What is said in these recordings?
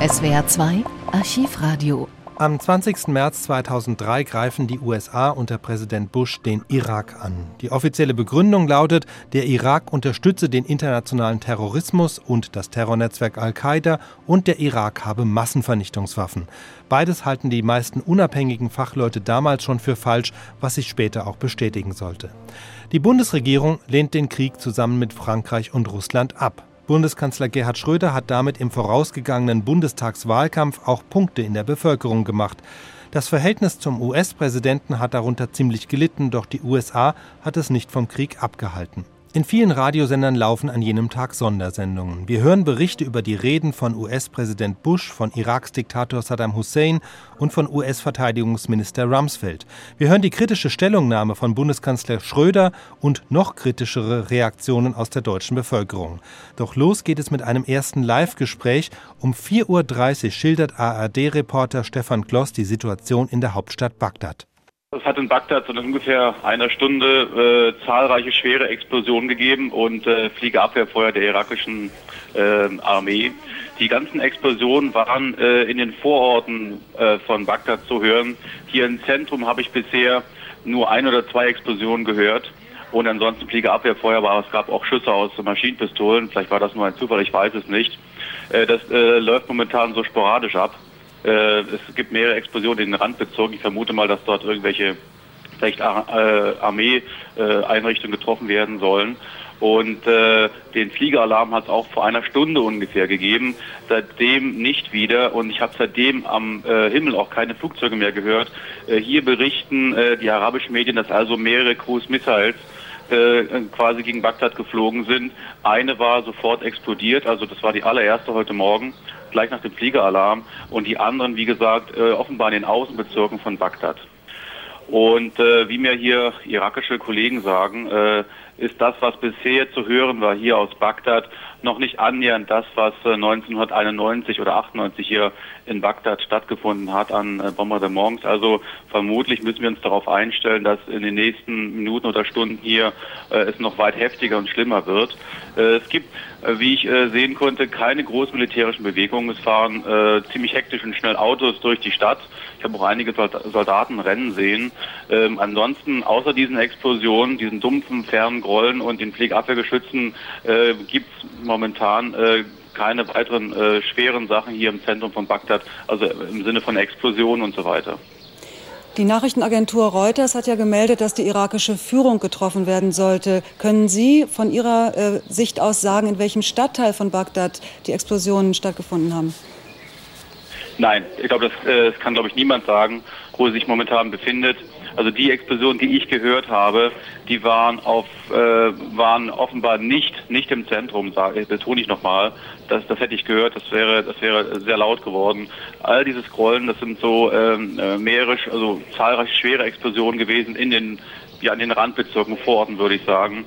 SWR 2 Archivradio am 20. März 2003 greifen die USA unter Präsident Bush den Irak an. Die offizielle Begründung lautet, der Irak unterstütze den internationalen Terrorismus und das Terrornetzwerk Al-Qaida und der Irak habe Massenvernichtungswaffen. Beides halten die meisten unabhängigen Fachleute damals schon für falsch, was sich später auch bestätigen sollte. Die Bundesregierung lehnt den Krieg zusammen mit Frankreich und Russland ab. Bundeskanzler Gerhard Schröder hat damit im vorausgegangenen Bundestagswahlkampf auch Punkte in der Bevölkerung gemacht. Das Verhältnis zum US-Präsidenten hat darunter ziemlich gelitten, doch die USA hat es nicht vom Krieg abgehalten. In vielen Radiosendern laufen an jenem Tag Sondersendungen. Wir hören Berichte über die Reden von US-Präsident Bush, von Iraks Diktator Saddam Hussein und von US-Verteidigungsminister Rumsfeld. Wir hören die kritische Stellungnahme von Bundeskanzler Schröder und noch kritischere Reaktionen aus der deutschen Bevölkerung. Doch los geht es mit einem ersten Live-Gespräch. Um 4.30 Uhr schildert ARD-Reporter Stefan Gloss die Situation in der Hauptstadt Bagdad. Es hat in Bagdad so in ungefähr einer Stunde äh, zahlreiche schwere Explosionen gegeben und äh, Fliegerabwehrfeuer der irakischen äh, Armee. Die ganzen Explosionen waren äh, in den Vororten äh, von Bagdad zu hören. Hier im Zentrum habe ich bisher nur ein oder zwei Explosionen gehört. Und ansonsten Fliegerabwehrfeuer war, es gab auch Schüsse aus Maschinenpistolen. Vielleicht war das nur ein Zufall, ich weiß es nicht. Äh, das läuft momentan so sporadisch ab. Äh, es gibt mehrere Explosionen in den Randbezirken. Ich vermute mal, dass dort irgendwelche vielleicht äh, Armee-Einrichtungen getroffen werden sollen. Und äh, den Fliegeralarm hat es auch vor einer Stunde ungefähr gegeben, seitdem nicht wieder. Und ich habe seitdem am äh, Himmel auch keine Flugzeuge mehr gehört. Äh, hier berichten äh, die arabischen Medien, dass also mehrere Cruise Missiles äh, quasi gegen Bagdad geflogen sind. Eine war sofort explodiert, also das war die allererste heute Morgen gleich nach dem Fliegeralarm und die anderen, wie gesagt, äh, offenbar in den Außenbezirken von Bagdad. Und äh, wie mir hier irakische Kollegen sagen, äh, ist das, was bisher zu hören war hier aus Bagdad, noch nicht annähernd das, was 1991 äh, oder 98 hier in Bagdad stattgefunden hat an äh, Bombardements. Also vermutlich müssen wir uns darauf einstellen, dass in den nächsten Minuten oder Stunden hier äh, es noch weit heftiger und schlimmer wird. Es gibt, wie ich sehen konnte, keine großmilitärischen Bewegungen. Es fahren ziemlich hektisch und schnell Autos durch die Stadt. Ich habe auch einige Soldaten rennen sehen. Ähm, ansonsten, außer diesen Explosionen, diesen dumpfen, fernen Grollen und den Pflegeabwehrgeschützen, äh, gibt es momentan äh, keine weiteren äh, schweren Sachen hier im Zentrum von Bagdad, also im Sinne von Explosionen und so weiter. Die Nachrichtenagentur Reuters hat ja gemeldet, dass die irakische Führung getroffen werden sollte. Können Sie von Ihrer äh, Sicht aus sagen, in welchem Stadtteil von Bagdad die Explosionen stattgefunden haben? Nein, ich glaube, das, äh, das kann, glaube ich, niemand sagen, wo sie sich momentan befindet. Also die Explosionen, die ich gehört habe, die waren auf, äh, waren offenbar nicht, nicht im Zentrum, sage ich, betone ich nochmal. Das, das hätte ich gehört, das wäre, das wäre sehr laut geworden. All dieses Grollen, das sind so ähm, äh, mehrere, also zahlreiche schwere Explosionen gewesen in den, ja, in den Randbezirken, Vororten, würde ich sagen.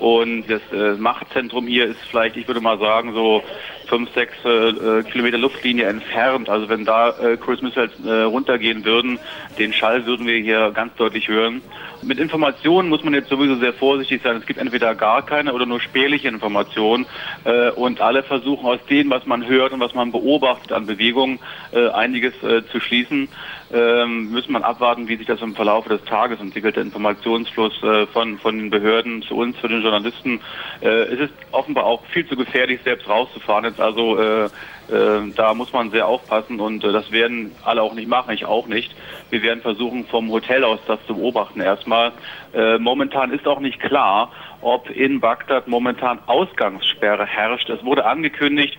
Und das äh, Machtzentrum hier ist vielleicht, ich würde mal sagen, so fünf, sechs äh, Kilometer Luftlinie entfernt. Also wenn da äh, Cruise Missiles äh, runtergehen würden, den Schall würden wir hier ganz deutlich hören. Mit Informationen muss man jetzt sowieso sehr vorsichtig sein. Es gibt entweder gar keine oder nur spärliche Informationen. Äh, und alle versuchen aus dem, was man hört und was man beobachtet an Bewegungen, äh, einiges äh, zu schließen. Ähm, müssen man abwarten, wie sich das im Verlauf des Tages entwickelt, der Informationsfluss äh, von, von den Behörden zu uns, zu den Journalisten. Äh, es ist offenbar auch viel zu gefährlich, selbst rauszufahren. Jetzt also äh, äh, da muss man sehr aufpassen und äh, das werden alle auch nicht machen, ich auch nicht. Wir werden versuchen, vom Hotel aus das zu beobachten erstmal. Äh, momentan ist auch nicht klar, ob in Bagdad momentan Ausgangssperre herrscht. Es wurde angekündigt,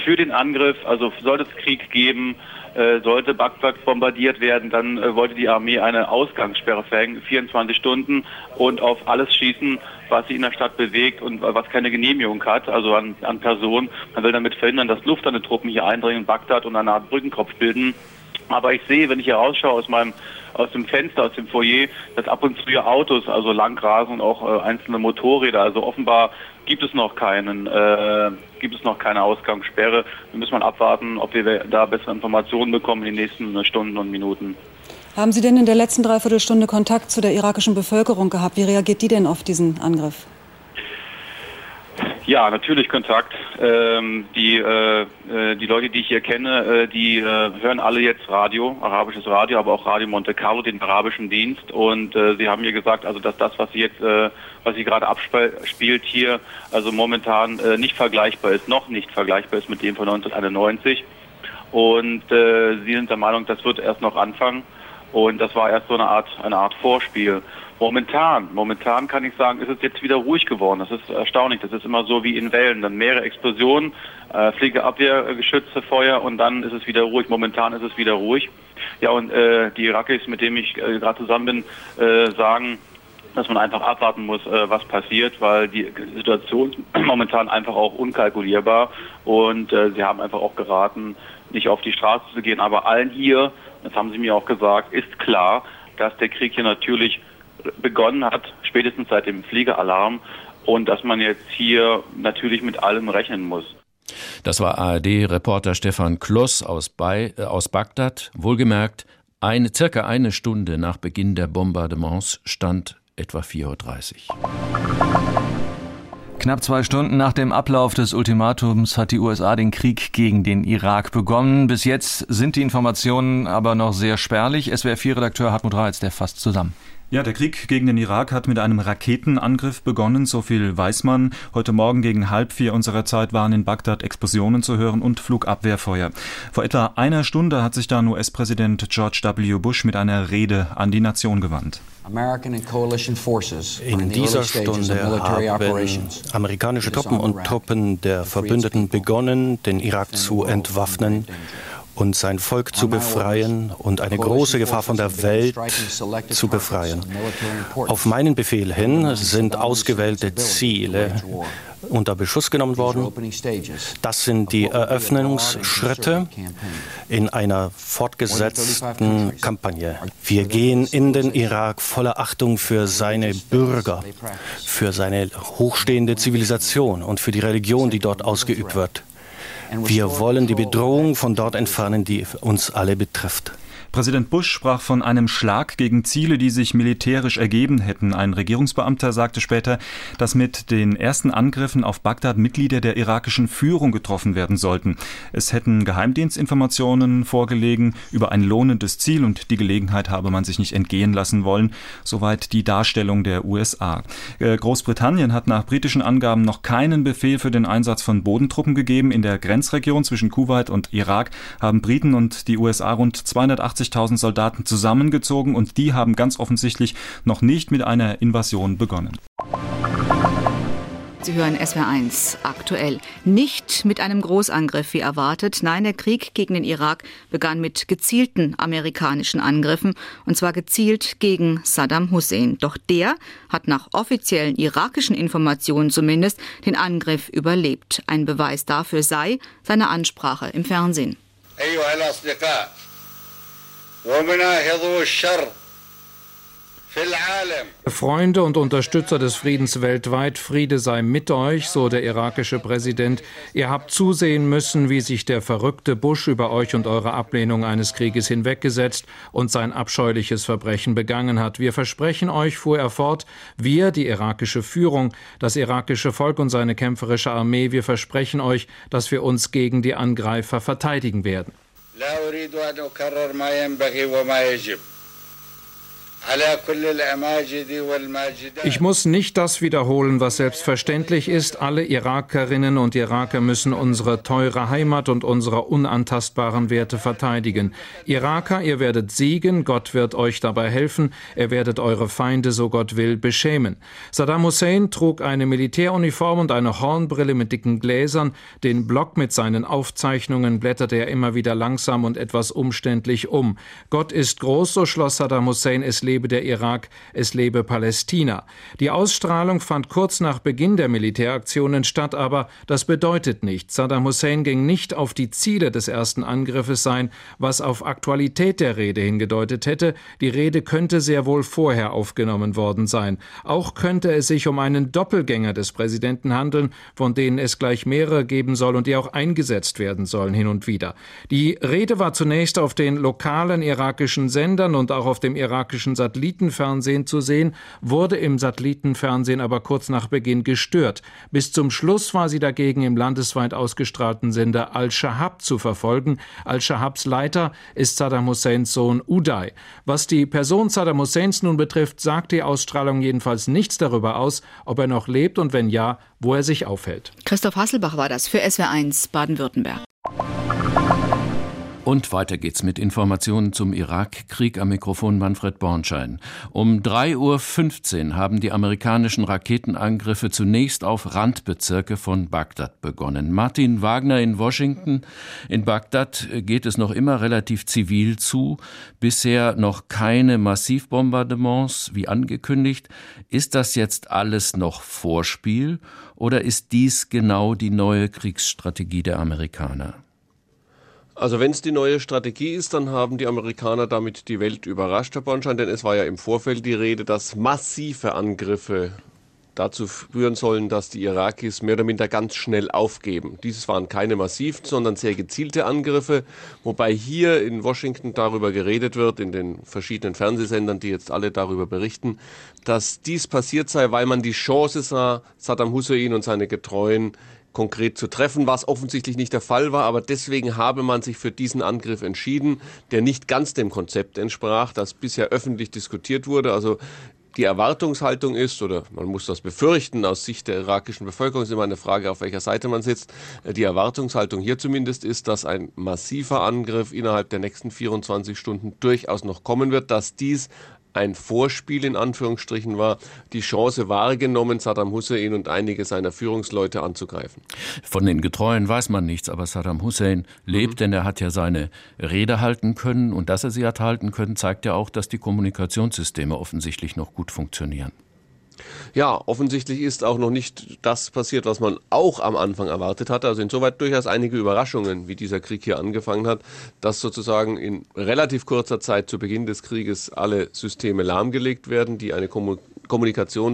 für den Angriff, also sollte es Krieg geben, äh, sollte Bagdad bombardiert werden, dann äh, wollte die Armee eine Ausgangssperre verhängen, 24 Stunden und auf alles schießen, was sich in der Stadt bewegt und was keine Genehmigung hat, also an, an Personen. Man will damit verhindern, dass Luftlandetruppen hier eindringen in Bagdad und eine Art Brückenkopf bilden. Aber ich sehe, wenn ich hier rausschaue aus meinem aus dem Fenster, aus dem Foyer, dass ab und zu hier Autos, also langrasen und auch äh, einzelne Motorräder. Also offenbar gibt es noch keinen, äh, gibt es noch keine Ausgangssperre. Wir müssen mal abwarten, ob wir da bessere Informationen bekommen in den nächsten Stunden und Minuten. Haben Sie denn in der letzten Dreiviertelstunde Kontakt zu der irakischen Bevölkerung gehabt? Wie reagiert die denn auf diesen Angriff? Ja, natürlich Kontakt. Ähm, die, äh, äh die Leute, die ich hier kenne, äh, die äh, hören alle jetzt Radio, arabisches Radio, aber auch Radio Monte Carlo, den arabischen Dienst. Und äh, sie haben mir gesagt, also dass das, was sie jetzt, äh, was sie gerade abspielt hier, also momentan äh, nicht vergleichbar ist, noch nicht vergleichbar ist mit dem von 1991. Und äh, sie sind der Meinung, das wird erst noch anfangen. Und das war erst so eine Art, eine Art Vorspiel. Momentan, momentan kann ich sagen, ist es jetzt wieder ruhig geworden. Das ist erstaunlich. Das ist immer so wie in Wellen. Dann mehrere Explosionen, äh, Fliegeabwehrgeschütze, Feuer und dann ist es wieder ruhig. Momentan ist es wieder ruhig. Ja, und äh, die Irakis, mit denen ich äh, gerade zusammen bin, äh, sagen, dass man einfach abwarten muss, äh, was passiert, weil die Situation momentan einfach auch unkalkulierbar und äh, sie haben einfach auch geraten, nicht auf die Straße zu gehen. Aber allen hier, das haben sie mir auch gesagt, ist klar, dass der Krieg hier natürlich begonnen hat, spätestens seit dem Fliegeralarm und dass man jetzt hier natürlich mit allem rechnen muss. Das war ARD-Reporter Stefan Kloss aus, bei, äh, aus Bagdad. Wohlgemerkt, eine, circa eine Stunde nach Beginn der Bombardements stand etwa 4.30 Uhr. Knapp zwei Stunden nach dem Ablauf des Ultimatums hat die USA den Krieg gegen den Irak begonnen. Bis jetzt sind die Informationen aber noch sehr spärlich. SWR4-Redakteur Hartmut Reitz, der fasst zusammen. Ja, der Krieg gegen den Irak hat mit einem Raketenangriff begonnen, so viel weiß man. Heute Morgen gegen halb vier unserer Zeit waren in Bagdad Explosionen zu hören und Flugabwehrfeuer. Vor etwa einer Stunde hat sich dann US-Präsident George W. Bush mit einer Rede an die Nation gewandt. In dieser Stunde haben amerikanische Truppen und Truppen der Verbündeten begonnen, den Irak zu entwaffnen und sein Volk zu befreien und eine große Gefahr von der Welt zu befreien. Auf meinen Befehl hin sind ausgewählte Ziele unter Beschuss genommen worden. Das sind die Eröffnungsschritte in einer fortgesetzten Kampagne. Wir gehen in den Irak voller Achtung für seine Bürger, für seine hochstehende Zivilisation und für die Religion, die dort ausgeübt wird. Wir wollen die Bedrohung von dort entfernen, die uns alle betrifft. Präsident Bush sprach von einem Schlag gegen Ziele, die sich militärisch ergeben hätten. Ein Regierungsbeamter sagte später, dass mit den ersten Angriffen auf Bagdad Mitglieder der irakischen Führung getroffen werden sollten. Es hätten Geheimdienstinformationen vorgelegen über ein lohnendes Ziel und die Gelegenheit habe man sich nicht entgehen lassen wollen. Soweit die Darstellung der USA. Äh, Großbritannien hat nach britischen Angaben noch keinen Befehl für den Einsatz von Bodentruppen gegeben. In der Grenzregion zwischen Kuwait und Irak haben Briten und die USA rund 280 20.000 Soldaten zusammengezogen und die haben ganz offensichtlich noch nicht mit einer Invasion begonnen. Sie hören SWR1 aktuell. Nicht mit einem Großangriff wie erwartet. Nein, der Krieg gegen den Irak begann mit gezielten amerikanischen Angriffen und zwar gezielt gegen Saddam Hussein. Doch der hat nach offiziellen irakischen Informationen zumindest den Angriff überlebt. Ein Beweis dafür sei seine Ansprache im Fernsehen. Freunde und Unterstützer des Friedens weltweit, Friede sei mit euch, so der irakische Präsident. Ihr habt zusehen müssen, wie sich der verrückte Bush über euch und eure Ablehnung eines Krieges hinweggesetzt und sein abscheuliches Verbrechen begangen hat. Wir versprechen euch, fuhr er fort, wir, die irakische Führung, das irakische Volk und seine kämpferische Armee, wir versprechen euch, dass wir uns gegen die Angreifer verteidigen werden. لا أريد أن أكرر ما ينبغي وما يجب. Ich muss nicht das wiederholen, was selbstverständlich ist. Alle Irakerinnen und Iraker müssen unsere teure Heimat und unsere unantastbaren Werte verteidigen. Iraker, ihr werdet siegen, Gott wird euch dabei helfen, er werdet eure Feinde, so Gott will, beschämen. Saddam Hussein trug eine Militäruniform und eine Hornbrille mit dicken Gläsern. Den Block mit seinen Aufzeichnungen blätterte er immer wieder langsam und etwas umständlich um. Gott ist groß, so schloss Saddam Hussein, es lebe der Irak, es lebe Palästina. Die Ausstrahlung fand kurz nach Beginn der Militäraktionen statt, aber das bedeutet nichts. Saddam Hussein ging nicht auf die Ziele des ersten Angriffes sein, was auf Aktualität der Rede hingedeutet hätte. Die Rede könnte sehr wohl vorher aufgenommen worden sein. Auch könnte es sich um einen Doppelgänger des Präsidenten handeln, von denen es gleich mehrere geben soll und die auch eingesetzt werden sollen hin und wieder. Die Rede war zunächst auf den lokalen irakischen Sendern und auch auf dem irakischen Satellitenfernsehen zu sehen, wurde im Satellitenfernsehen aber kurz nach Beginn gestört. Bis zum Schluss war sie dagegen im landesweit ausgestrahlten Sender Al-Shahab zu verfolgen. Al-Shahabs Leiter ist Saddam Husseins Sohn Uday. Was die Person Saddam Husseins nun betrifft, sagt die Ausstrahlung jedenfalls nichts darüber aus, ob er noch lebt und wenn ja, wo er sich aufhält. Christoph Hasselbach war das für SW1 Baden-Württemberg. Und weiter geht's mit Informationen zum Irakkrieg am Mikrofon Manfred Bornschein. Um 3.15 Uhr haben die amerikanischen Raketenangriffe zunächst auf Randbezirke von Bagdad begonnen. Martin Wagner in Washington. In Bagdad geht es noch immer relativ zivil zu. Bisher noch keine Massivbombardements, wie angekündigt. Ist das jetzt alles noch Vorspiel oder ist dies genau die neue Kriegsstrategie der Amerikaner? Also wenn es die neue Strategie ist, dann haben die Amerikaner damit die Welt überrascht, Herr Bornstein, denn es war ja im Vorfeld die Rede, dass massive Angriffe dazu führen sollen, dass die Irakis mehr oder minder ganz schnell aufgeben. Dieses waren keine massiven, sondern sehr gezielte Angriffe, wobei hier in Washington darüber geredet wird, in den verschiedenen Fernsehsendern, die jetzt alle darüber berichten, dass dies passiert sei, weil man die Chance sah, Saddam Hussein und seine Getreuen konkret zu treffen, was offensichtlich nicht der Fall war. Aber deswegen habe man sich für diesen Angriff entschieden, der nicht ganz dem Konzept entsprach, das bisher öffentlich diskutiert wurde. Also die Erwartungshaltung ist, oder man muss das befürchten, aus Sicht der irakischen Bevölkerung ist immer eine Frage, auf welcher Seite man sitzt. Die Erwartungshaltung hier zumindest ist, dass ein massiver Angriff innerhalb der nächsten 24 Stunden durchaus noch kommen wird, dass dies ein Vorspiel in Anführungsstrichen war, die Chance wahrgenommen, Saddam Hussein und einige seiner Führungsleute anzugreifen. Von den Getreuen weiß man nichts, aber Saddam Hussein lebt, mhm. denn er hat ja seine Rede halten können und dass er sie hat halten können, zeigt ja auch, dass die Kommunikationssysteme offensichtlich noch gut funktionieren. Ja, offensichtlich ist auch noch nicht das passiert, was man auch am Anfang erwartet hatte. Also insoweit durchaus einige Überraschungen, wie dieser Krieg hier angefangen hat, dass sozusagen in relativ kurzer Zeit zu Beginn des Krieges alle Systeme lahmgelegt werden, die eine Kommunikation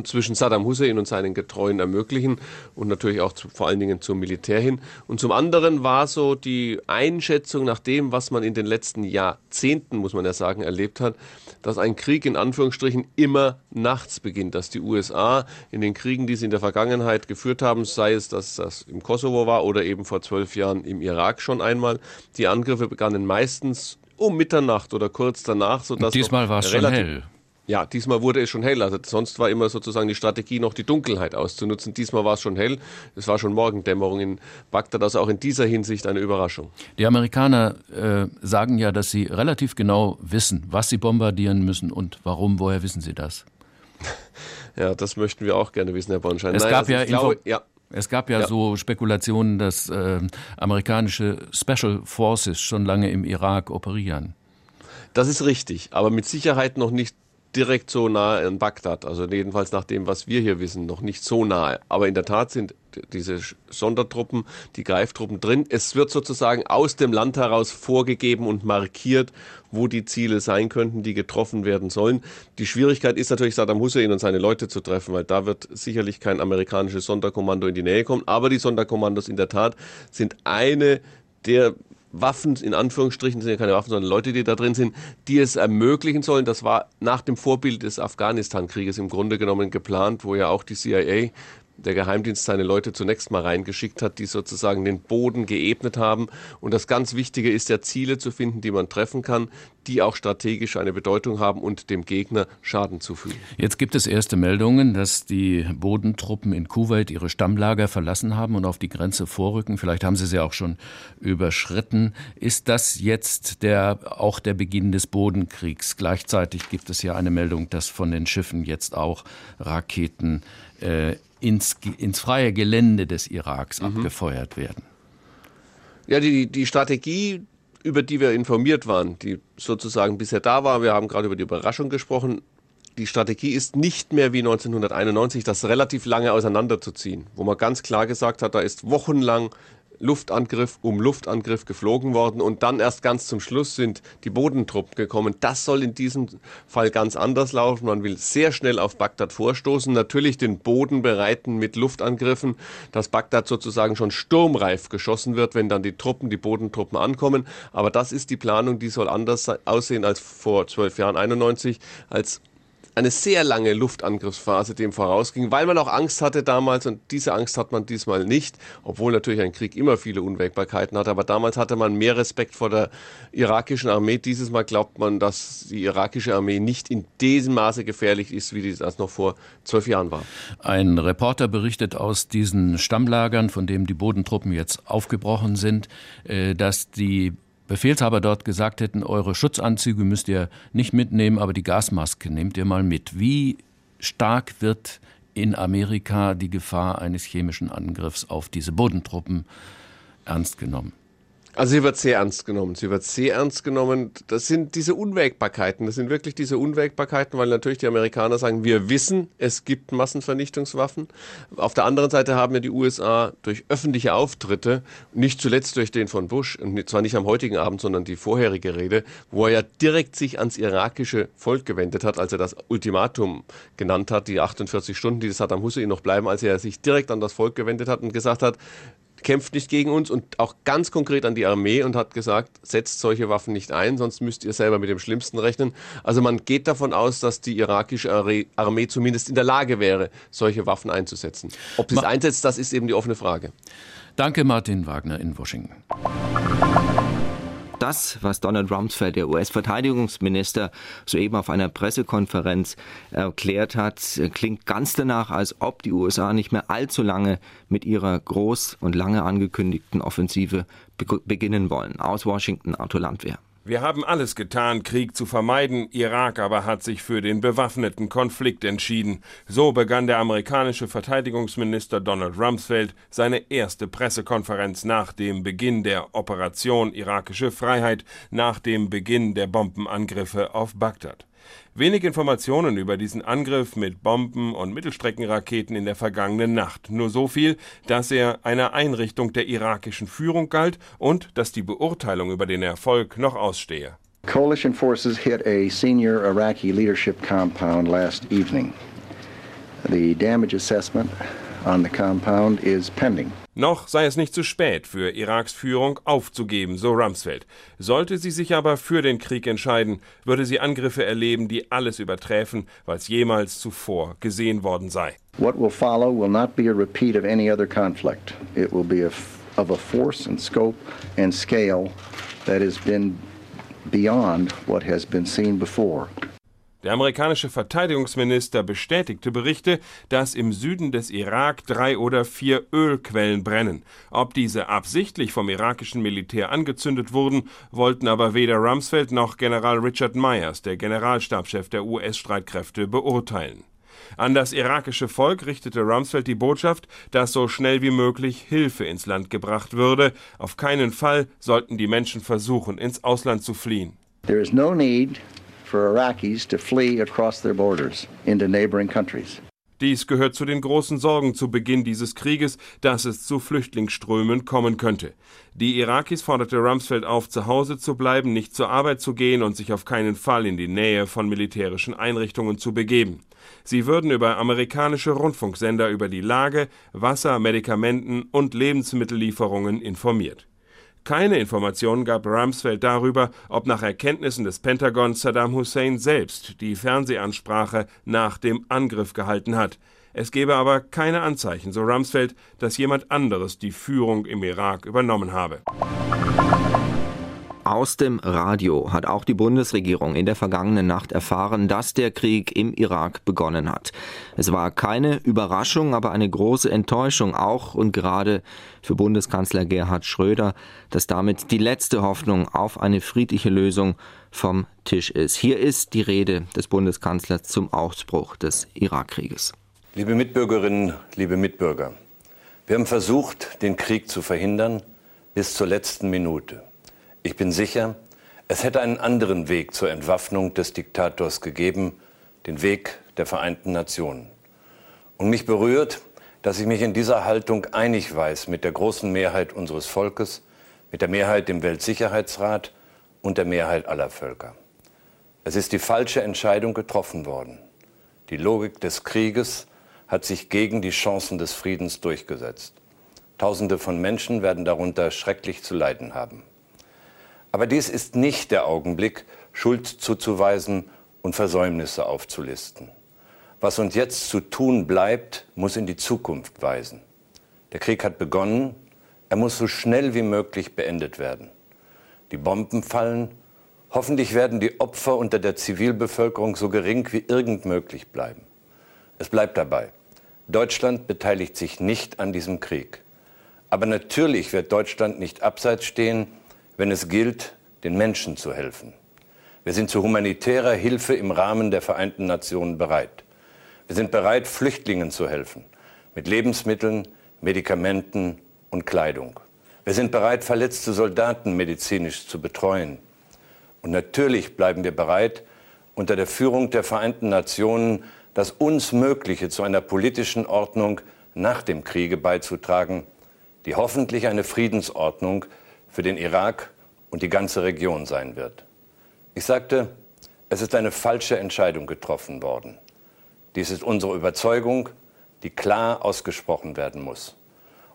zwischen Saddam Hussein und seinen Getreuen ermöglichen und natürlich auch zu, vor allen Dingen zum Militär hin. Und zum anderen war so die Einschätzung nach dem, was man in den letzten Jahrzehnten, muss man ja sagen, erlebt hat, dass ein Krieg in Anführungsstrichen immer nachts beginnt, dass die USA in den Kriegen, die sie in der Vergangenheit geführt haben, sei es, dass das im Kosovo war oder eben vor zwölf Jahren im Irak schon einmal, die Angriffe begannen meistens um Mitternacht oder kurz danach, sodass diesmal war es schon hell. Ja, diesmal wurde es schon hell. Also sonst war immer sozusagen die Strategie, noch die Dunkelheit auszunutzen. Diesmal war es schon hell. Es war schon Morgendämmerung in Bagdad. Also auch in dieser Hinsicht eine Überraschung. Die Amerikaner äh, sagen ja, dass sie relativ genau wissen, was sie bombardieren müssen und warum. Woher wissen sie das? ja, das möchten wir auch gerne wissen, Herr Bornschein. Es Nein, gab also ja, glaube, ja. Es gab ja, ja, so Spekulationen, dass äh, amerikanische Special Forces schon lange im Irak operieren. Das ist richtig, aber mit Sicherheit noch nicht direkt so nahe in Bagdad. Also jedenfalls nach dem, was wir hier wissen, noch nicht so nahe. Aber in der Tat sind diese Sondertruppen, die Greiftruppen drin. Es wird sozusagen aus dem Land heraus vorgegeben und markiert, wo die Ziele sein könnten, die getroffen werden sollen. Die Schwierigkeit ist natürlich, Saddam Hussein und seine Leute zu treffen, weil da wird sicherlich kein amerikanisches Sonderkommando in die Nähe kommen. Aber die Sonderkommandos in der Tat sind eine der Waffen, in Anführungsstrichen sind ja keine Waffen, sondern Leute, die da drin sind, die es ermöglichen sollen. Das war nach dem Vorbild des Afghanistan-Krieges im Grunde genommen geplant, wo ja auch die CIA der Geheimdienst seine Leute zunächst mal reingeschickt hat, die sozusagen den Boden geebnet haben. Und das ganz Wichtige ist ja, Ziele zu finden, die man treffen kann, die auch strategisch eine Bedeutung haben und dem Gegner Schaden zufügen. Jetzt gibt es erste Meldungen, dass die Bodentruppen in Kuwait ihre Stammlager verlassen haben und auf die Grenze vorrücken. Vielleicht haben sie sie auch schon überschritten. Ist das jetzt der, auch der Beginn des Bodenkriegs? Gleichzeitig gibt es ja eine Meldung, dass von den Schiffen jetzt auch Raketen äh, ins, ins freie Gelände des Iraks mhm. abgefeuert werden. Ja, die, die Strategie, über die wir informiert waren, die sozusagen bisher da war, wir haben gerade über die Überraschung gesprochen, die Strategie ist nicht mehr wie 1991, das relativ lange auseinanderzuziehen, wo man ganz klar gesagt hat, da ist wochenlang Luftangriff um Luftangriff geflogen worden und dann erst ganz zum Schluss sind die Bodentruppen gekommen. Das soll in diesem Fall ganz anders laufen. Man will sehr schnell auf Bagdad vorstoßen, natürlich den Boden bereiten mit Luftangriffen, dass Bagdad sozusagen schon sturmreif geschossen wird, wenn dann die Truppen, die Bodentruppen ankommen. Aber das ist die Planung, die soll anders aussehen als vor zwölf Jahren 91, als eine sehr lange Luftangriffsphase dem vorausging, weil man auch Angst hatte damals und diese Angst hat man diesmal nicht, obwohl natürlich ein Krieg immer viele Unwägbarkeiten hat, aber damals hatte man mehr Respekt vor der irakischen Armee. Dieses Mal glaubt man, dass die irakische Armee nicht in diesem Maße gefährlich ist, wie das noch vor zwölf Jahren war. Ein Reporter berichtet aus diesen Stammlagern, von denen die Bodentruppen jetzt aufgebrochen sind, äh, dass die Befehlshaber dort gesagt hätten, eure Schutzanzüge müsst ihr nicht mitnehmen, aber die Gasmaske nehmt ihr mal mit. Wie stark wird in Amerika die Gefahr eines chemischen Angriffs auf diese Bodentruppen ernst genommen? Also sie wird sehr ernst genommen. Sie wird sehr ernst genommen. Das sind diese Unwägbarkeiten. Das sind wirklich diese Unwägbarkeiten, weil natürlich die Amerikaner sagen, wir wissen, es gibt Massenvernichtungswaffen. Auf der anderen Seite haben ja die USA durch öffentliche Auftritte, nicht zuletzt durch den von Bush, und zwar nicht am heutigen Abend, sondern die vorherige Rede, wo er ja direkt sich ans irakische Volk gewendet hat, als er das Ultimatum genannt hat, die 48 Stunden, die Saddam Hussein noch bleiben, als er sich direkt an das Volk gewendet hat und gesagt hat, kämpft nicht gegen uns und auch ganz konkret an die Armee und hat gesagt, setzt solche Waffen nicht ein, sonst müsst ihr selber mit dem Schlimmsten rechnen. Also man geht davon aus, dass die irakische Armee zumindest in der Lage wäre, solche Waffen einzusetzen. Ob sie es einsetzt, das ist eben die offene Frage. Danke, Martin Wagner in Washington. Das, was Donald Rumsfeld, der US-Verteidigungsminister, soeben auf einer Pressekonferenz erklärt hat, klingt ganz danach, als ob die USA nicht mehr allzu lange mit ihrer groß und lange angekündigten Offensive beginnen wollen. Aus Washington, Arthur Landwehr. Wir haben alles getan, Krieg zu vermeiden, Irak aber hat sich für den bewaffneten Konflikt entschieden. So begann der amerikanische Verteidigungsminister Donald Rumsfeld seine erste Pressekonferenz nach dem Beginn der Operation Irakische Freiheit, nach dem Beginn der Bombenangriffe auf Bagdad. Wenig Informationen über diesen Angriff mit Bomben und Mittelstreckenraketen in der vergangenen Nacht. Nur so viel, dass er einer Einrichtung der irakischen Führung galt und dass die Beurteilung über den Erfolg noch ausstehe. Coalition forces hit a senior Iraqi leadership compound last evening. The damage assessment on the compound is pending. Noch sei es nicht zu spät für Iraks Führung aufzugeben, so Rumsfeld. Sollte sie sich aber für den Krieg entscheiden, würde sie Angriffe erleben, die alles überträfen, was jemals zuvor gesehen worden sei. What will follow will not be a repeat of any other conflict. It will be a of a force and scope and scale that has been beyond what has been seen before. Der amerikanische Verteidigungsminister bestätigte Berichte, dass im Süden des Irak drei oder vier Ölquellen brennen. Ob diese absichtlich vom irakischen Militär angezündet wurden, wollten aber weder Rumsfeld noch General Richard Myers, der Generalstabschef der US-Streitkräfte, beurteilen. An das irakische Volk richtete Rumsfeld die Botschaft, dass so schnell wie möglich Hilfe ins Land gebracht würde. Auf keinen Fall sollten die Menschen versuchen, ins Ausland zu fliehen. There is no need for Iraqis to flee across their borders into neighboring countries. Dies gehört zu den großen Sorgen zu Beginn dieses Krieges, dass es zu Flüchtlingsströmen kommen könnte. Die Irakis forderte Rumsfeld auf, zu Hause zu bleiben, nicht zur Arbeit zu gehen und sich auf keinen Fall in die Nähe von militärischen Einrichtungen zu begeben. Sie würden über amerikanische Rundfunksender über die Lage, Wasser, Medikamenten und Lebensmittellieferungen informiert. Keine Informationen gab Rumsfeld darüber, ob nach Erkenntnissen des Pentagon Saddam Hussein selbst die Fernsehansprache nach dem Angriff gehalten hat. Es gebe aber keine Anzeichen, so Rumsfeld, dass jemand anderes die Führung im Irak übernommen habe. Aus dem Radio hat auch die Bundesregierung in der vergangenen Nacht erfahren, dass der Krieg im Irak begonnen hat. Es war keine Überraschung, aber eine große Enttäuschung auch und gerade für Bundeskanzler Gerhard Schröder, dass damit die letzte Hoffnung auf eine friedliche Lösung vom Tisch ist. Hier ist die Rede des Bundeskanzlers zum Ausbruch des Irakkrieges. Liebe Mitbürgerinnen, liebe Mitbürger, wir haben versucht, den Krieg zu verhindern bis zur letzten Minute. Ich bin sicher, es hätte einen anderen Weg zur Entwaffnung des Diktators gegeben, den Weg der Vereinten Nationen. Und mich berührt, dass ich mich in dieser Haltung einig weiß mit der großen Mehrheit unseres Volkes, mit der Mehrheit im Weltsicherheitsrat und der Mehrheit aller Völker. Es ist die falsche Entscheidung getroffen worden. Die Logik des Krieges hat sich gegen die Chancen des Friedens durchgesetzt. Tausende von Menschen werden darunter schrecklich zu leiden haben. Aber dies ist nicht der Augenblick, Schuld zuzuweisen und Versäumnisse aufzulisten. Was uns jetzt zu tun bleibt, muss in die Zukunft weisen. Der Krieg hat begonnen, er muss so schnell wie möglich beendet werden. Die Bomben fallen, hoffentlich werden die Opfer unter der Zivilbevölkerung so gering wie irgend möglich bleiben. Es bleibt dabei. Deutschland beteiligt sich nicht an diesem Krieg. Aber natürlich wird Deutschland nicht abseits stehen, wenn es gilt, den Menschen zu helfen. Wir sind zu humanitärer Hilfe im Rahmen der Vereinten Nationen bereit. Wir sind bereit, Flüchtlingen zu helfen, mit Lebensmitteln, Medikamenten und Kleidung. Wir sind bereit, verletzte Soldaten medizinisch zu betreuen. Und natürlich bleiben wir bereit, unter der Führung der Vereinten Nationen das uns Mögliche zu einer politischen Ordnung nach dem Kriege beizutragen, die hoffentlich eine Friedensordnung für den Irak und die ganze Region sein wird. Ich sagte, es ist eine falsche Entscheidung getroffen worden. Dies ist unsere Überzeugung, die klar ausgesprochen werden muss.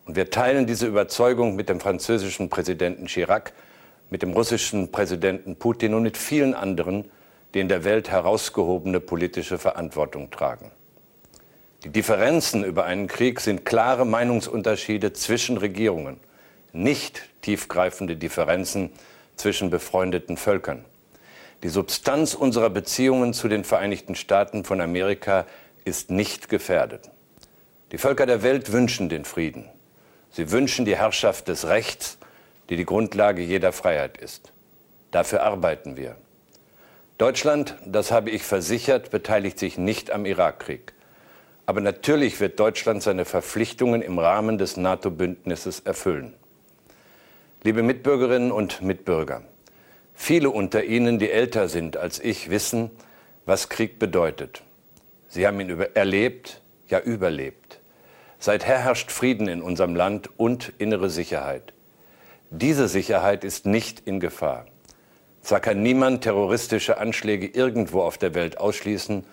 Und wir teilen diese Überzeugung mit dem französischen Präsidenten Chirac, mit dem russischen Präsidenten Putin und mit vielen anderen, die in der Welt herausgehobene politische Verantwortung tragen. Die Differenzen über einen Krieg sind klare Meinungsunterschiede zwischen Regierungen, nicht tiefgreifende Differenzen zwischen befreundeten Völkern. Die Substanz unserer Beziehungen zu den Vereinigten Staaten von Amerika ist nicht gefährdet. Die Völker der Welt wünschen den Frieden. Sie wünschen die Herrschaft des Rechts, die die Grundlage jeder Freiheit ist. Dafür arbeiten wir. Deutschland, das habe ich versichert, beteiligt sich nicht am Irakkrieg. Aber natürlich wird Deutschland seine Verpflichtungen im Rahmen des NATO-Bündnisses erfüllen. Liebe Mitbürgerinnen und Mitbürger, viele unter Ihnen, die älter sind als ich, wissen, was Krieg bedeutet. Sie haben ihn erlebt, ja überlebt. Seither herrscht Frieden in unserem Land und innere Sicherheit. Diese Sicherheit ist nicht in Gefahr. Zwar kann niemand terroristische Anschläge irgendwo auf der Welt ausschließen,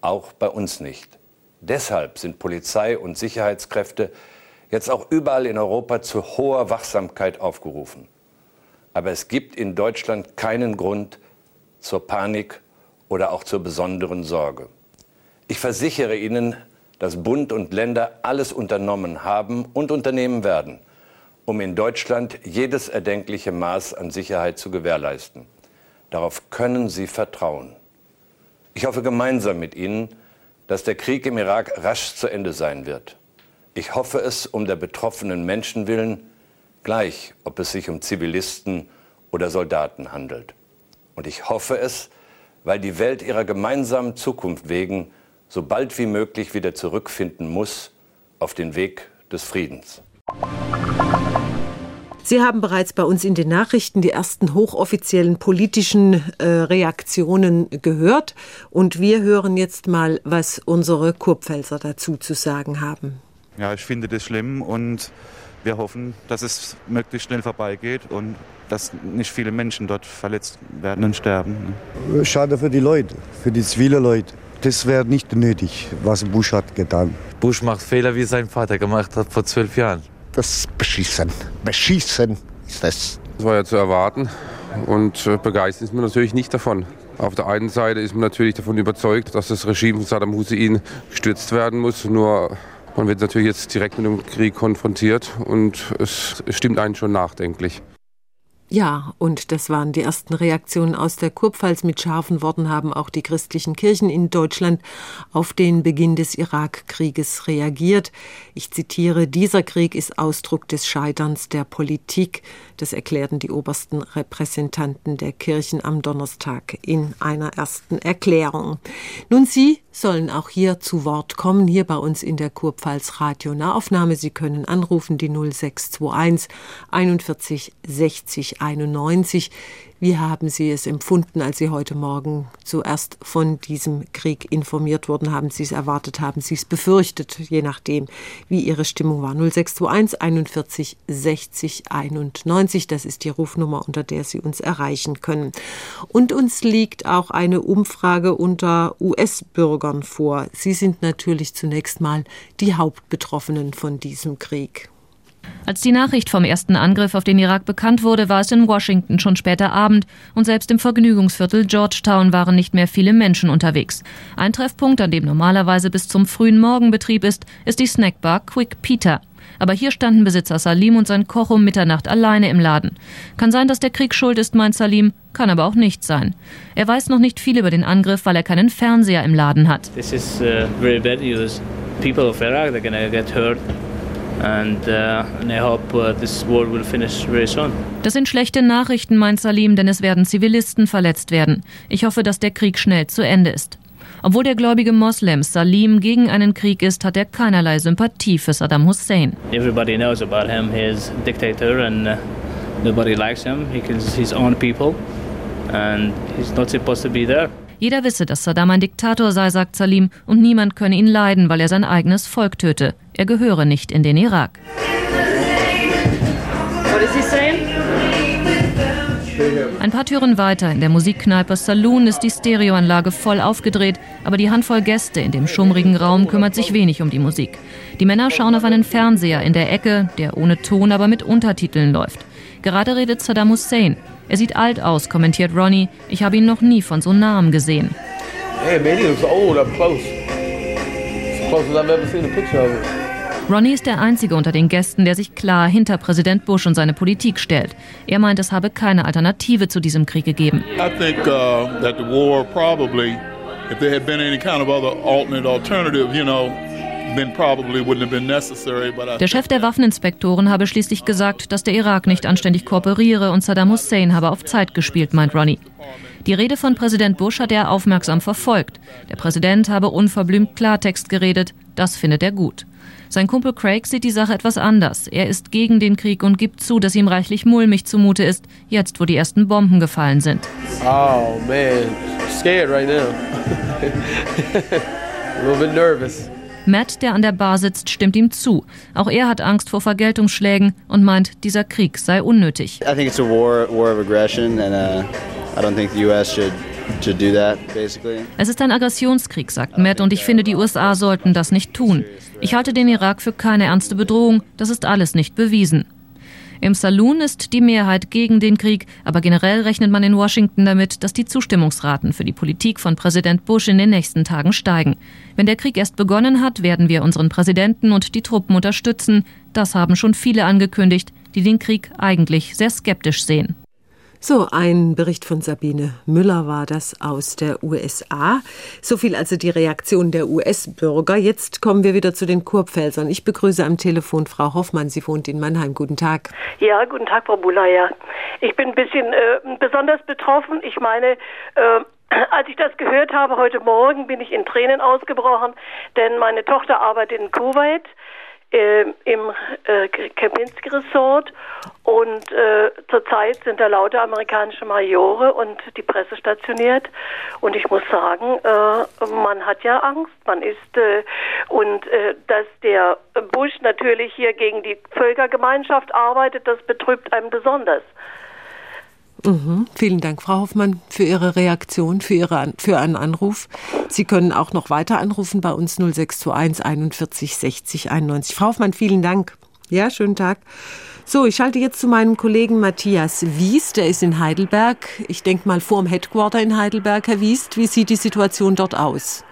auch bei uns nicht. Deshalb sind Polizei und Sicherheitskräfte jetzt auch überall in Europa zu hoher Wachsamkeit aufgerufen. Aber es gibt in Deutschland keinen Grund zur Panik oder auch zur besonderen Sorge. Ich versichere Ihnen, dass Bund und Länder alles unternommen haben und unternehmen werden, um in Deutschland jedes erdenkliche Maß an Sicherheit zu gewährleisten. Darauf können Sie vertrauen. Ich hoffe gemeinsam mit Ihnen, dass der Krieg im Irak rasch zu Ende sein wird. Ich hoffe es um der betroffenen Menschen willen, gleich ob es sich um Zivilisten oder Soldaten handelt. Und ich hoffe es, weil die Welt ihrer gemeinsamen Zukunft wegen so bald wie möglich wieder zurückfinden muss auf den Weg des Friedens. Sie haben bereits bei uns in den Nachrichten die ersten hochoffiziellen politischen äh, Reaktionen gehört. Und wir hören jetzt mal, was unsere Kurpfälzer dazu zu sagen haben. Ja, ich finde das schlimm und wir hoffen, dass es möglichst schnell vorbeigeht und dass nicht viele Menschen dort verletzt werden und sterben. Schade für die Leute, für die zivile Leute. Das wäre nicht nötig, was Bush hat getan. Bush macht Fehler, wie sein Vater gemacht hat vor zwölf Jahren. Das ist beschissen. Beschissen ist das. Das war ja zu erwarten und äh, begeistert ist man natürlich nicht davon. Auf der einen Seite ist man natürlich davon überzeugt, dass das Regime von Saddam Hussein gestürzt werden muss. Nur man wird natürlich jetzt direkt mit dem Krieg konfrontiert und es stimmt einen schon nachdenklich. Ja, und das waren die ersten Reaktionen aus der Kurpfalz. Mit scharfen Worten haben auch die christlichen Kirchen in Deutschland auf den Beginn des Irakkrieges reagiert. Ich zitiere, dieser Krieg ist Ausdruck des Scheiterns der Politik. Das erklärten die obersten Repräsentanten der Kirchen am Donnerstag in einer ersten Erklärung. Nun, Sie sollen auch hier zu Wort kommen, hier bei uns in der Kurpfalz Radio Nahaufnahme. Sie können anrufen die 0621 41 60 91. Wie haben Sie es empfunden, als Sie heute Morgen zuerst von diesem Krieg informiert wurden? Haben Sie es erwartet? Haben Sie es befürchtet? Je nachdem, wie Ihre Stimmung war. 0621 41 60 91. Das ist die Rufnummer, unter der Sie uns erreichen können. Und uns liegt auch eine Umfrage unter US-Bürgern vor. Sie sind natürlich zunächst mal die Hauptbetroffenen von diesem Krieg. Als die Nachricht vom ersten Angriff auf den Irak bekannt wurde, war es in Washington schon später Abend und selbst im Vergnügungsviertel Georgetown waren nicht mehr viele Menschen unterwegs. Ein Treffpunkt, an dem normalerweise bis zum frühen Morgen Betrieb ist, ist die Snackbar Quick Peter. Aber hier standen Besitzer Salim und sein Koch um Mitternacht alleine im Laden. Kann sein, dass der Krieg schuld ist, meint Salim, kann aber auch nicht sein. Er weiß noch nicht viel über den Angriff, weil er keinen Fernseher im Laden hat. This is uh, very bad news. People of Iraq, they're gonna get hurt. And, uh, and hope uh, this war will finish very soon. Das sind schlechte Nachrichten, meint Salim, denn es werden Zivilisten verletzt werden. Ich hoffe, dass der Krieg schnell zu Ende ist. Obwohl der gläubige Moslem Salim gegen einen Krieg ist, hat er keinerlei Sympathie für Saddam Hussein. Everybody knows about him. He is a dictator and uh, nobody likes him. He kills his own people and he's not supposed to be there. Jeder wisse, dass Saddam ein Diktator sei, sagt Salim, und niemand könne ihn leiden, weil er sein eigenes Volk töte. Er gehöre nicht in den Irak. Ein paar Türen weiter in der Musikkneipe Saloon ist die Stereoanlage voll aufgedreht, aber die Handvoll Gäste in dem schummrigen Raum kümmert sich wenig um die Musik. Die Männer schauen auf einen Fernseher in der Ecke, der ohne Ton, aber mit Untertiteln läuft. Gerade redet Saddam Hussein. Er sieht alt aus, kommentiert Ronnie. Ich habe ihn noch nie von so nahem gesehen. Hey, man, he looks old up close. As close as I've ever seen a picture of him. Ronnie ist der einzige unter den Gästen, der sich klar hinter Präsident Bush und seine Politik stellt. Er meint, es habe keine Alternative zu diesem Krieg gegeben. I think uh, that the war probably, if there had been any kind of other alternate alternative, you know, der Chef der Waffeninspektoren habe schließlich gesagt, dass der Irak nicht anständig kooperiere und Saddam Hussein habe auf Zeit gespielt, meint Ronnie. Die Rede von Präsident Bush hat er aufmerksam verfolgt. Der Präsident habe unverblümt Klartext geredet, das findet er gut. Sein Kumpel Craig sieht die Sache etwas anders. Er ist gegen den Krieg und gibt zu, dass ihm reichlich mulmig zumute ist, jetzt wo die ersten Bomben gefallen sind. Oh man, scared right now. A little bit nervous. Matt, der an der Bar sitzt, stimmt ihm zu. Auch er hat Angst vor Vergeltungsschlägen und meint, dieser Krieg sei unnötig. I think it's a war, war of aggression and uh, I don't think the US should es ist ein Aggressionskrieg, sagt Matt, und ich finde, die USA sollten das nicht tun. Ich halte den Irak für keine ernste Bedrohung, das ist alles nicht bewiesen. Im Saloon ist die Mehrheit gegen den Krieg, aber generell rechnet man in Washington damit, dass die Zustimmungsraten für die Politik von Präsident Bush in den nächsten Tagen steigen. Wenn der Krieg erst begonnen hat, werden wir unseren Präsidenten und die Truppen unterstützen. Das haben schon viele angekündigt, die den Krieg eigentlich sehr skeptisch sehen. So, ein Bericht von Sabine Müller war das aus der USA. So viel also die Reaktion der US-Bürger. Jetzt kommen wir wieder zu den Kurpfälzern. Ich begrüße am Telefon Frau Hoffmann. Sie wohnt in Mannheim. Guten Tag. Ja, guten Tag, Frau Bulaya. Ich bin ein bisschen äh, besonders betroffen. Ich meine, äh, als ich das gehört habe heute Morgen, bin ich in Tränen ausgebrochen, denn meine Tochter arbeitet in Kuwait äh, im äh, Kempinski Resort. Und äh, zurzeit sind da lauter amerikanische Majore und die Presse stationiert. Und ich muss sagen, äh, man hat ja Angst, man ist äh, und äh, dass der Bush natürlich hier gegen die Völkergemeinschaft arbeitet, das betrübt einem besonders. Mhm. Vielen Dank, Frau Hoffmann, für Ihre Reaktion, für, Ihre, für einen Anruf. Sie können auch noch weiter anrufen bei uns 0621 41 60 91. Frau Hoffmann, vielen Dank. Ja, schönen Tag. So, ich schalte jetzt zu meinem Kollegen Matthias Wiest, der ist in Heidelberg. Ich denke mal vor dem Headquarter in Heidelberg. Herr Wiest, wie sieht die Situation dort aus?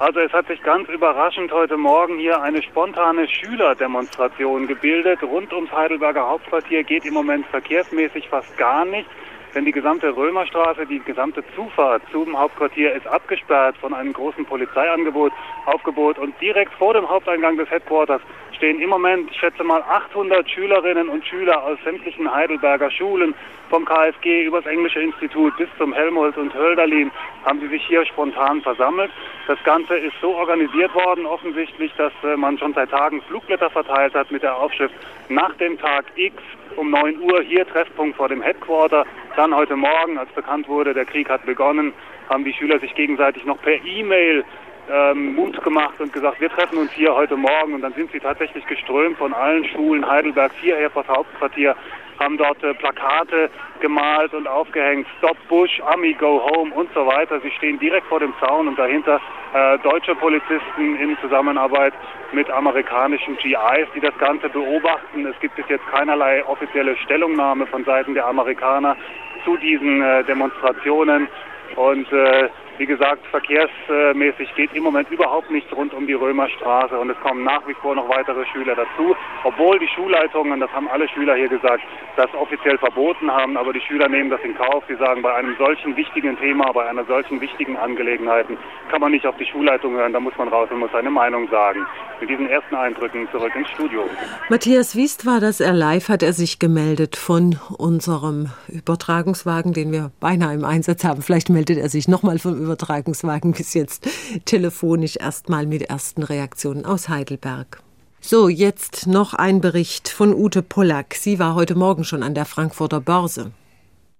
Also es hat sich ganz überraschend heute Morgen hier eine spontane Schülerdemonstration gebildet. Rund ums Heidelberger Hauptquartier geht im Moment verkehrsmäßig fast gar nichts. Denn die gesamte Römerstraße, die gesamte Zufahrt zum Hauptquartier ist abgesperrt von einem großen Polizeiangebot, Aufgebot und direkt vor dem Haupteingang des Headquarters stehen im Moment, ich schätze mal, 800 Schülerinnen und Schüler aus sämtlichen Heidelberger Schulen, vom KfG über das Englische Institut bis zum Helmholtz und Hölderlin, haben sie sich hier spontan versammelt. Das Ganze ist so organisiert worden, offensichtlich, dass äh, man schon seit Tagen Flugblätter verteilt hat mit der Aufschrift nach dem Tag X um 9 Uhr hier Treffpunkt vor dem Headquarter. Dann heute Morgen, als bekannt wurde, der Krieg hat begonnen, haben die Schüler sich gegenseitig noch per E-Mail ähm, Mut gemacht und gesagt, wir treffen uns hier heute Morgen. Und dann sind sie tatsächlich geströmt von allen Schulen Heidelbergs hierher vor das Hauptquartier, haben dort äh, Plakate gemalt und aufgehängt, Stop Bush, Army Go Home und so weiter. Sie stehen direkt vor dem Zaun und dahinter äh, deutsche Polizisten in Zusammenarbeit mit amerikanischen GIs, die das Ganze beobachten. Es gibt bis jetzt keinerlei offizielle Stellungnahme von Seiten der Amerikaner zu diesen äh, Demonstrationen. Und äh, wie gesagt, verkehrsmäßig geht im Moment überhaupt nichts rund um die Römerstraße und es kommen nach wie vor noch weitere Schüler dazu, obwohl die Schulleitungen, das haben alle Schüler hier gesagt, das offiziell verboten haben, aber die Schüler nehmen das in Kauf. Sie sagen, bei einem solchen wichtigen Thema, bei einer solchen wichtigen Angelegenheit kann man nicht auf die Schulleitung hören, da muss man raus und muss seine Meinung sagen. Mit diesen ersten Eindrücken zurück ins Studio. Matthias Wiest war das, er live hat er sich gemeldet von unserem Übertragungswagen, den wir beinahe im Einsatz haben. Vielleicht meldet er sich nochmal vom Übertragungswagen bis jetzt telefonisch erstmal mit ersten Reaktionen aus Heidelberg. So, jetzt noch ein Bericht von Ute Pollack. Sie war heute Morgen schon an der Frankfurter Börse.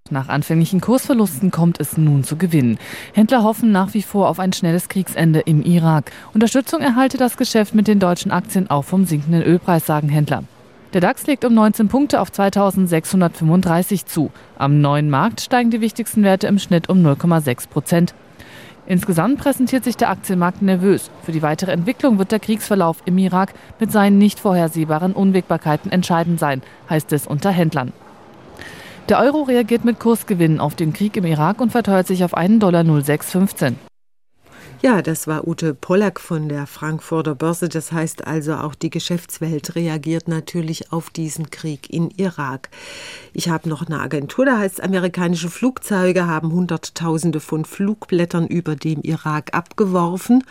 Nach anfänglichen Kursverlusten kommt es nun zu Gewinnen. Händler hoffen nach wie vor auf ein schnelles Kriegsende im Irak. Unterstützung erhalte das Geschäft mit den deutschen Aktien auch vom sinkenden Ölpreis, sagen Händler. Der DAX legt um 19 Punkte auf 2635 zu. Am neuen Markt steigen die wichtigsten Werte im Schnitt um 0,6 Prozent. Insgesamt präsentiert sich der Aktienmarkt nervös. Für die weitere Entwicklung wird der Kriegsverlauf im Irak mit seinen nicht vorhersehbaren Unwägbarkeiten entscheidend sein, heißt es unter Händlern. Der Euro reagiert mit Kursgewinnen auf den Krieg im Irak und verteuert sich auf einen Dollar 0,615. Ja, das war Ute Pollack von der Frankfurter Börse. Das heißt also, auch die Geschäftswelt reagiert natürlich auf diesen Krieg in Irak. Ich habe noch eine Agentur, da heißt amerikanische Flugzeuge haben Hunderttausende von Flugblättern über dem Irak abgeworfen.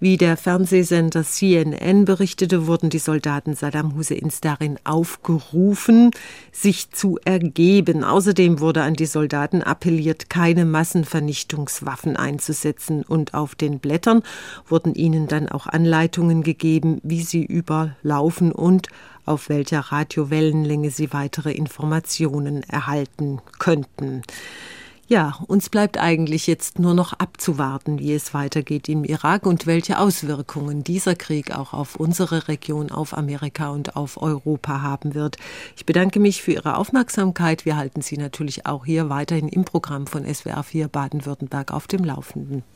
Wie der Fernsehsender CNN berichtete, wurden die Soldaten Saddam Husseins darin aufgerufen, sich zu ergeben. Außerdem wurde an die Soldaten appelliert, keine Massenvernichtungswaffen einzusetzen und auf den Blättern wurden ihnen dann auch Anleitungen gegeben, wie sie überlaufen und auf welcher Radiowellenlänge sie weitere Informationen erhalten könnten. Ja, uns bleibt eigentlich jetzt nur noch abzuwarten, wie es weitergeht im Irak und welche Auswirkungen dieser Krieg auch auf unsere Region, auf Amerika und auf Europa haben wird. Ich bedanke mich für Ihre Aufmerksamkeit. Wir halten Sie natürlich auch hier weiterhin im Programm von SWR 4 Baden-Württemberg auf dem Laufenden.